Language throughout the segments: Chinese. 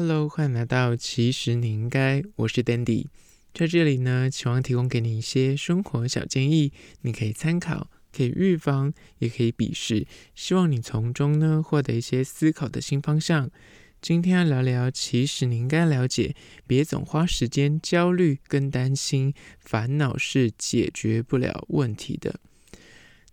Hello，欢迎来到其实你应该，我是 Dandy，在这里呢，希望提供给你一些生活小建议，你可以参考，可以预防，也可以鄙视，希望你从中呢获得一些思考的新方向。今天要聊聊，其实你应该了解，别总花时间焦虑跟担心，烦恼是解决不了问题的。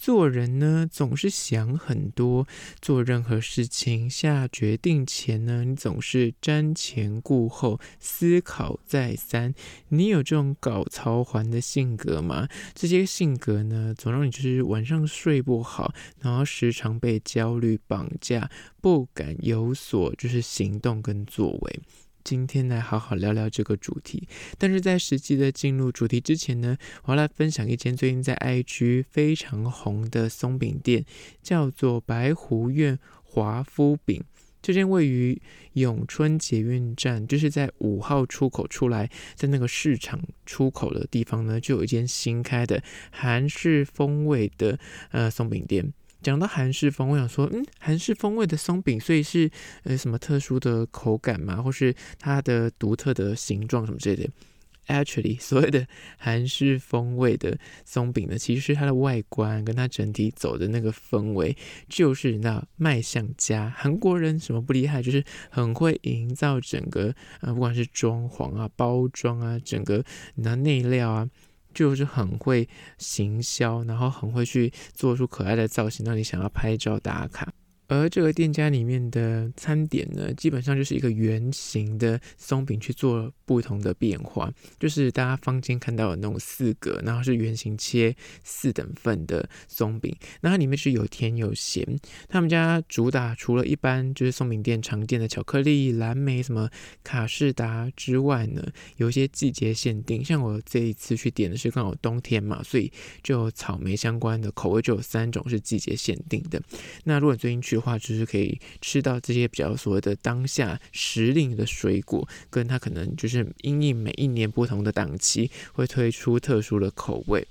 做人呢，总是想很多，做任何事情下决定前呢，你总是瞻前顾后，思考再三。你有这种搞操环的性格吗？这些性格呢，总让你就是晚上睡不好，然后时常被焦虑绑架，不敢有所就是行动跟作为。今天来好好聊聊这个主题，但是在实际的进入主题之前呢，我要来分享一间最近在 IG 非常红的松饼店，叫做白湖苑华夫饼。这间位于永春捷运站，就是在五号出口出来，在那个市场出口的地方呢，就有一间新开的韩式风味的呃松饼店。讲到韩式风，我想说，嗯，韩式风味的松饼，所以是呃什么特殊的口感吗？或是它的独特的形状什么之类的？Actually，所谓的韩式风味的松饼呢，其实是它的外观跟它整体走的那个氛围，就是那卖相家。韩国人什么不厉害，就是很会营造整个啊、呃，不管是装潢啊、包装啊，整个那内料啊。就是很会行销，然后很会去做出可爱的造型，让你想要拍照打卡。而这个店家里面的餐点呢，基本上就是一个圆形的松饼去做不同的变化，就是大家坊间看到的那种四格，然后是圆形切四等份的松饼，那它里面是有甜有咸。他们家主打除了一般就是松饼店常见的巧克力、蓝莓、什么卡士达之外呢，有一些季节限定，像我这一次去点的是刚好冬天嘛，所以就有草莓相关的口味就有三种是季节限定的。那如果最近去话，就是可以吃到这些比较所谓的当下时令的水果，跟它可能就是因应每一年不同的档期会推出特殊的口味。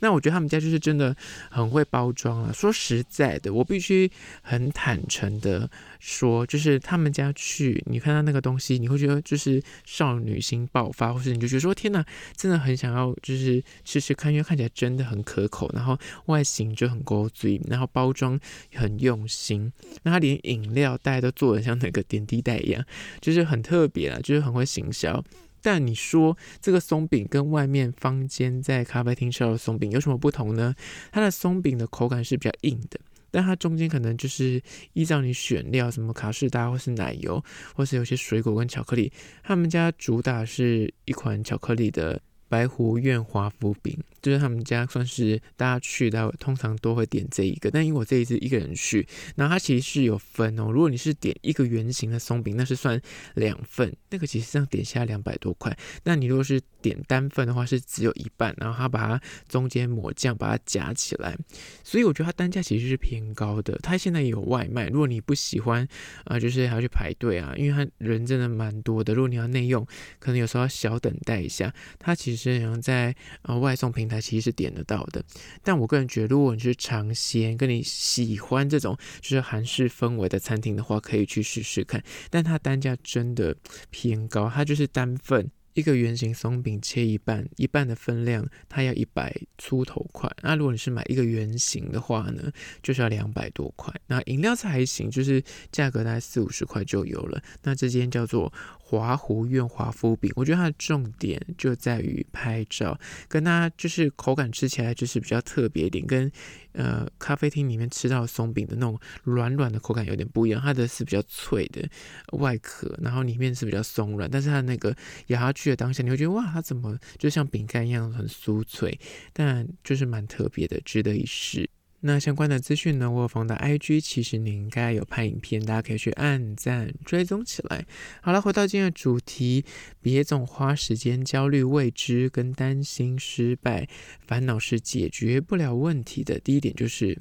那我觉得他们家就是真的很会包装啊。说实在的，我必须很坦诚的说，就是他们家去你看到那个东西，你会觉得就是少女心爆发，或是你就觉得说天哪，真的很想要就是吃吃看，因为看起来真的很可口，然后外形就很勾嘴，然后包装很用心。那他连饮料袋都做的像那个点滴袋一样，就是很特别啊，就是很会行销。但你说这个松饼跟外面坊间在咖啡厅吃到的松饼有什么不同呢？它的松饼的口感是比较硬的，但它中间可能就是依照你选料，什么卡士达或是奶油，或是有些水果跟巧克力。他们家主打是一款巧克力的。白狐苑华夫饼就是他们家算是大家去到通常都会点这一个，但因为我这一次一个人去，然后它其实是有分哦。如果你是点一个圆形的松饼，那是算两份，那个其实这样点下来两百多块。那你如果是点单份的话，是只有一半，然后他把它中间抹酱把它夹起来，所以我觉得它单价其实是偏高的。它现在也有外卖，如果你不喜欢啊、就是还要去排队啊，因为它人真的蛮多的。如果你要内用，可能有时候要小等待一下。它其实。这样在呃外送平台其实点得到的，但我个人觉得，如果你是尝鲜，跟你喜欢这种就是韩式氛围的餐厅的话，可以去试试看。但它单价真的偏高，它就是单份。一个圆形松饼切一半，一半的分量，它要一百出头块。那如果你是买一个圆形的话呢，就是要两百多块。那饮料是还行，就是价格大概四五十块就有了。那这间叫做华湖苑华夫饼，我觉得它的重点就在于拍照，跟它就是口感吃起来就是比较特别一点，跟。呃，咖啡厅里面吃到松饼的那种软软的口感有点不一样，它的是比较脆的外壳，然后里面是比较松软，但是它那个咬下去的当下，你会觉得哇，它怎么就像饼干一样很酥脆，但就是蛮特别的，值得一试。那相关的资讯呢，我有放到 IG，其实你应该有拍影片，大家可以去按赞追踪起来。好了，回到今天的主题，别总花时间焦虑未知跟担心失败，烦恼是解决不了问题的。第一点就是，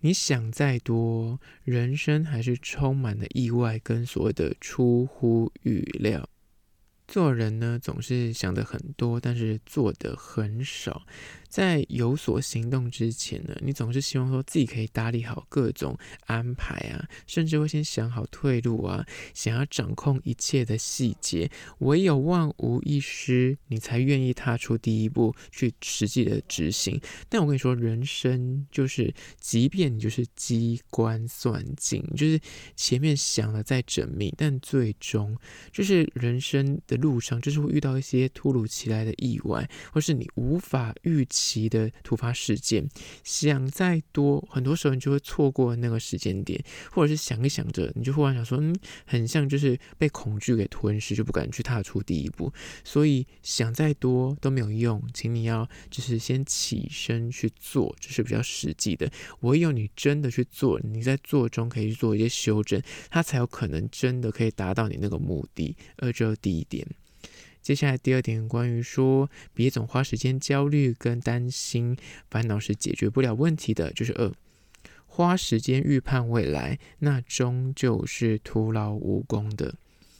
你想再多，人生还是充满了意外跟所谓的出乎预料。做人呢，总是想的很多，但是做的很少。在有所行动之前呢，你总是希望说自己可以打理好各种安排啊，甚至会先想好退路啊，想要掌控一切的细节。唯有万无一失，你才愿意踏出第一步去实际的执行。但我跟你说，人生就是，即便你就是机关算尽，就是前面想的再缜密，但最终就是人生的路上，就是会遇到一些突如其来的意外，或是你无法预期。的突发事件，想再多，很多时候你就会错过那个时间点，或者是想一想着，你就忽然想说，嗯，很像就是被恐惧给吞噬，就不敢去踏出第一步。所以想再多都没有用，请你要就是先起身去做，这是比较实际的。唯有你真的去做，你在做中可以去做一些修正，它才有可能真的可以达到你那个目的。而这是第一点。接下来第二点，关于说别总花时间焦虑跟担心，烦恼是解决不了问题的，就是二，花时间预判未来，那终究是徒劳无功的。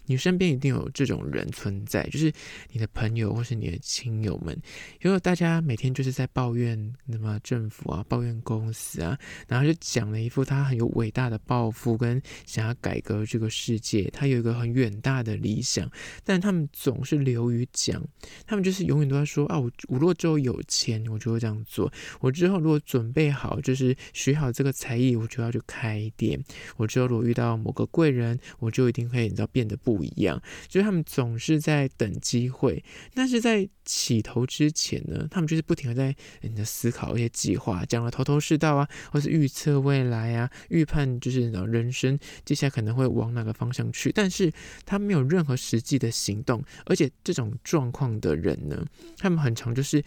你身边一定有这种人存在，就是你的朋友或是你的亲友们，因为大家每天就是在抱怨什么政府啊，抱怨公司啊，然后就讲了一副他很有伟大的抱负跟想要改革这个世界，他有一个很远大的理想，但他们总是流于讲，他们就是永远都在说啊，我我如果之后有钱，我就会这样做；我之后如果准备好，就是学好这个才艺，我就要去开店；我之后如果遇到某个贵人，我就一定会你知道变得不。不一样，就是他们总是在等机会，但是在起头之前呢，他们就是不停的在你的思考一些计划，讲了头头是道啊，或是预测未来啊，预判就是人生接下来可能会往哪个方向去，但是他没有任何实际的行动，而且这种状况的人呢，他们很常就是。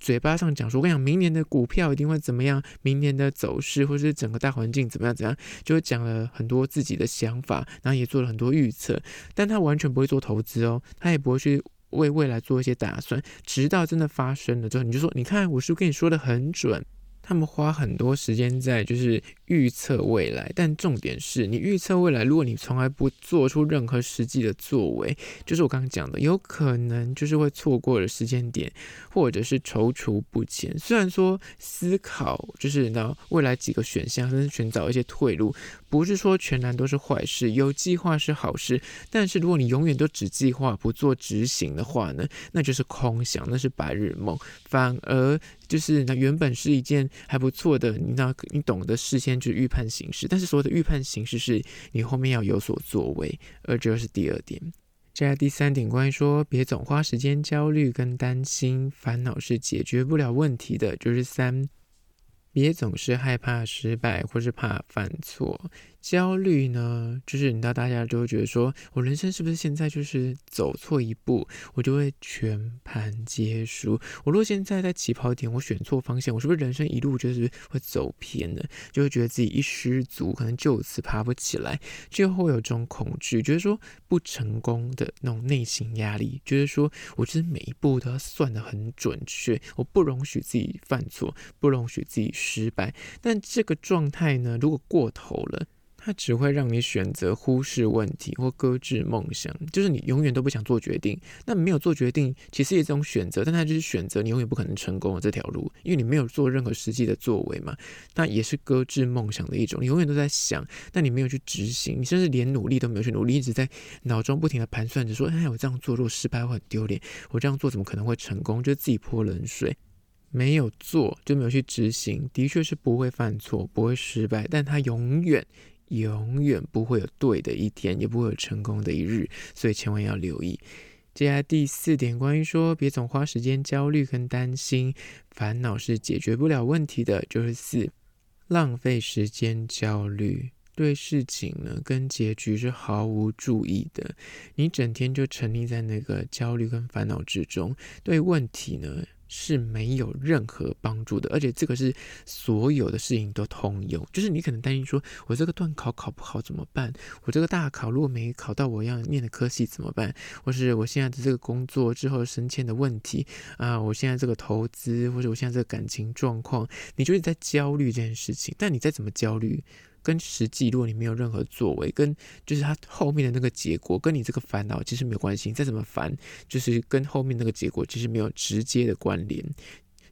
嘴巴上讲说，我跟你讲，明年的股票一定会怎么样，明年的走势或是整个大环境怎么样怎样，就会讲了很多自己的想法，然后也做了很多预测，但他完全不会做投资哦，他也不会去为未来做一些打算，直到真的发生了之后，你就说，你看，我是不是跟你说的很准？他们花很多时间在就是预测未来，但重点是你预测未来，如果你从来不做出任何实际的作为，就是我刚刚讲的，有可能就是会错过了时间点，或者是踌躇不前。虽然说思考就是呢未来几个选项，甚至寻找一些退路，不是说全然都是坏事，有计划是好事。但是如果你永远都只计划不做执行的话呢，那就是空想，那是白日梦，反而。就是那原本是一件还不错的，你那你懂得事先去预判形势，但是所谓的预判形势是你后面要有所作为，而这是第二点。接下来第三点，关于说别总花时间焦虑跟担心，烦恼是解决不了问题的，就是三，别总是害怕失败或是怕犯错。焦虑呢，就是你知道，大家就会觉得说，我人生是不是现在就是走错一步，我就会全盘皆输？我如果现在在起跑点，我选错方向，我是不是人生一路就是会走偏呢？就会觉得自己一失足，可能就此爬不起来，就会有这种恐惧，觉得说不成功的那种内心压力，觉得说我其实每一步都要算得很准确，我不容许自己犯错，不容许自己失败。但这个状态呢，如果过头了。它只会让你选择忽视问题或搁置梦想，就是你永远都不想做决定。那没有做决定，其实也是一种选择，但它就是选择，你永远不可能成功的这条路，因为你没有做任何实际的作为嘛。那也是搁置梦想的一种，你永远都在想，但你没有去执行，你甚至连努力都没有去努力，一直在脑中不停的盘算着说：“哎，我这样做如果失败会很丢脸，我这样做怎么可能会成功？”就自己泼冷水，没有做就没有去执行，的确是不会犯错，不会失败，但它永远。永远不会有对的一天，也不会有成功的一日，所以千万要留意。接下来第四点，关于说别总花时间焦虑跟担心，烦恼是解决不了问题的，就是四，浪费时间焦虑，对事情呢跟结局是毫无注意的，你整天就沉溺在那个焦虑跟烦恼之中，对问题呢。是没有任何帮助的，而且这个是所有的事情都通用。就是你可能担心说，我这个段考考不好怎么办？我这个大考如果没考到我要念的科系怎么办？或是我现在的这个工作之后升迁的问题啊，我现在这个投资或者我现在这个感情状况，你就是在焦虑这件事情。但你再怎么焦虑，跟实际，如果你没有任何作为，跟就是它后面的那个结果，跟你这个烦恼其实没有关系。再怎么烦，就是跟后面那个结果其实没有直接的关联。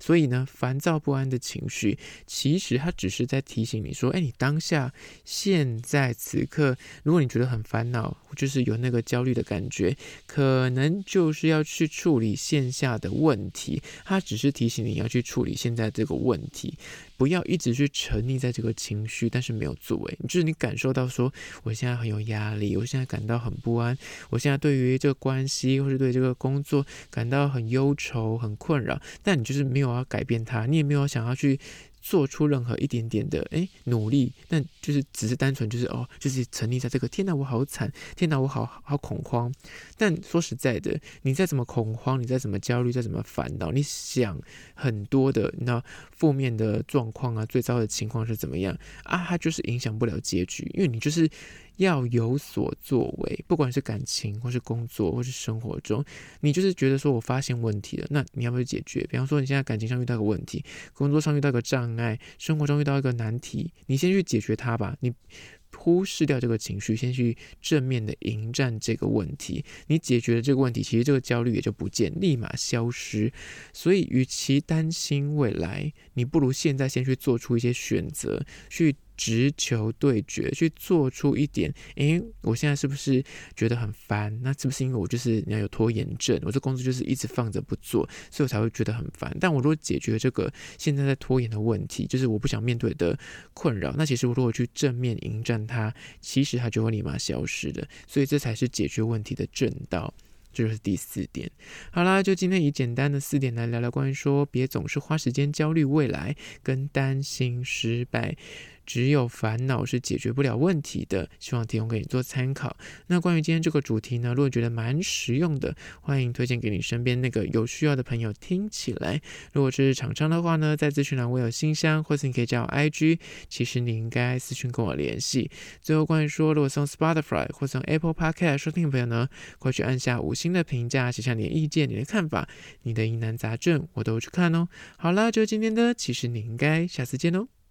所以呢，烦躁不安的情绪，其实它只是在提醒你说，哎，你当下现在此刻，如果你觉得很烦恼，就是有那个焦虑的感觉，可能就是要去处理线下的问题。它只是提醒你要去处理现在这个问题。不要一直去沉溺在这个情绪，但是没有作为。就是你感受到说，我现在很有压力，我现在感到很不安，我现在对于这个关系或是对这个工作感到很忧愁、很困扰，但你就是没有要改变它，你也没有想要去。做出任何一点点的诶努力，但就是只是单纯就是哦，就是沉溺在这个天哪，我好惨，天哪，我好好恐慌。但说实在的，你再怎么恐慌，你再怎么焦虑，再怎么烦恼，你想很多的那负面的状况啊，最糟的情况是怎么样啊？它就是影响不了结局，因为你就是。要有所作为，不管是感情，或是工作，或是生活中，你就是觉得说我发现问题了，那你要不要解决？比方说你现在感情上遇到个问题，工作上遇到个障碍，生活中遇到一个难题，你先去解决它吧。你忽视掉这个情绪，先去正面的迎战这个问题。你解决了这个问题，其实这个焦虑也就不见，立马消失。所以，与其担心未来，你不如现在先去做出一些选择，去。直球对决，去做出一点。诶，我现在是不是觉得很烦？那是不是因为我就是你要有拖延症？我这工作就是一直放着不做，所以我才会觉得很烦。但我如果解决这个现在在拖延的问题，就是我不想面对的困扰，那其实我如果去正面迎战它，其实它就会立马消失的。所以这才是解决问题的正道。这就是第四点。好啦，就今天以简单的四点来聊聊关于说，别总是花时间焦虑未来跟担心失败。只有烦恼是解决不了问题的，希望提供给你做参考。那关于今天这个主题呢，如果觉得蛮实用的，欢迎推荐给你身边那个有需要的朋友听起来。如果是厂商的话呢，在资讯栏我有信箱，或是你可以加我 IG，其实你应该私讯跟我联系。最后关于说，如果送 Spotify 或送 Apple Podcast 收听的朋友呢，快去按下五星的评价，写下你的意见、你的看法、你的疑难杂症，我都去看哦。好啦，就今天的，其实你应该下次见哦。